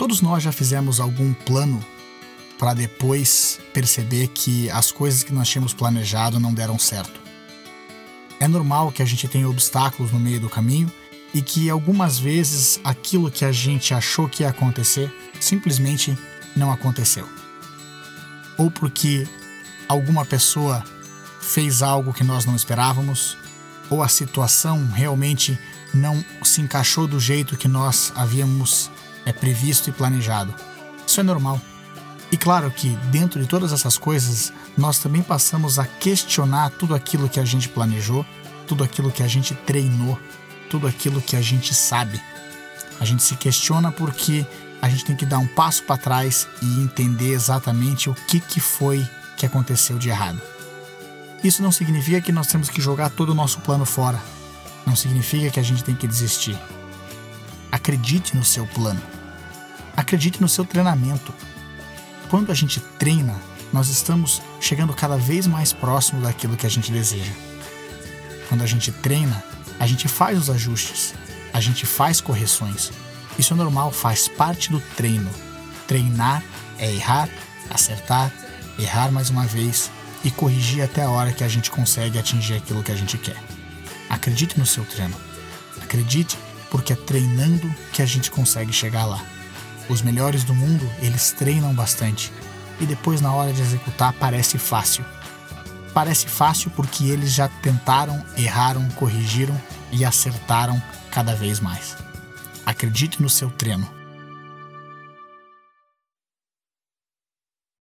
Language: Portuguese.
Todos nós já fizemos algum plano para depois perceber que as coisas que nós tínhamos planejado não deram certo. É normal que a gente tenha obstáculos no meio do caminho e que algumas vezes aquilo que a gente achou que ia acontecer simplesmente não aconteceu. Ou porque alguma pessoa fez algo que nós não esperávamos, ou a situação realmente não se encaixou do jeito que nós havíamos é, previsto e planejado. Isso é normal. E claro que, dentro de todas essas coisas, nós também passamos a questionar tudo aquilo que a gente planejou, tudo aquilo que a gente treinou, tudo aquilo que a gente sabe. A gente se questiona porque a gente tem que dar um passo para trás e entender exatamente o que, que foi que aconteceu de errado. Isso não significa que nós temos que jogar todo o nosso plano fora. Não significa que a gente tem que desistir. Acredite no seu plano. Acredite no seu treinamento. Quando a gente treina, nós estamos chegando cada vez mais próximo daquilo que a gente deseja. Quando a gente treina, a gente faz os ajustes, a gente faz correções. Isso é normal, faz parte do treino. Treinar é errar, acertar, errar mais uma vez e corrigir até a hora que a gente consegue atingir aquilo que a gente quer. Acredite no seu treino. Acredite, porque é treinando que a gente consegue chegar lá. Os melhores do mundo, eles treinam bastante e depois na hora de executar parece fácil. Parece fácil porque eles já tentaram, erraram, corrigiram e acertaram cada vez mais. Acredite no seu treino.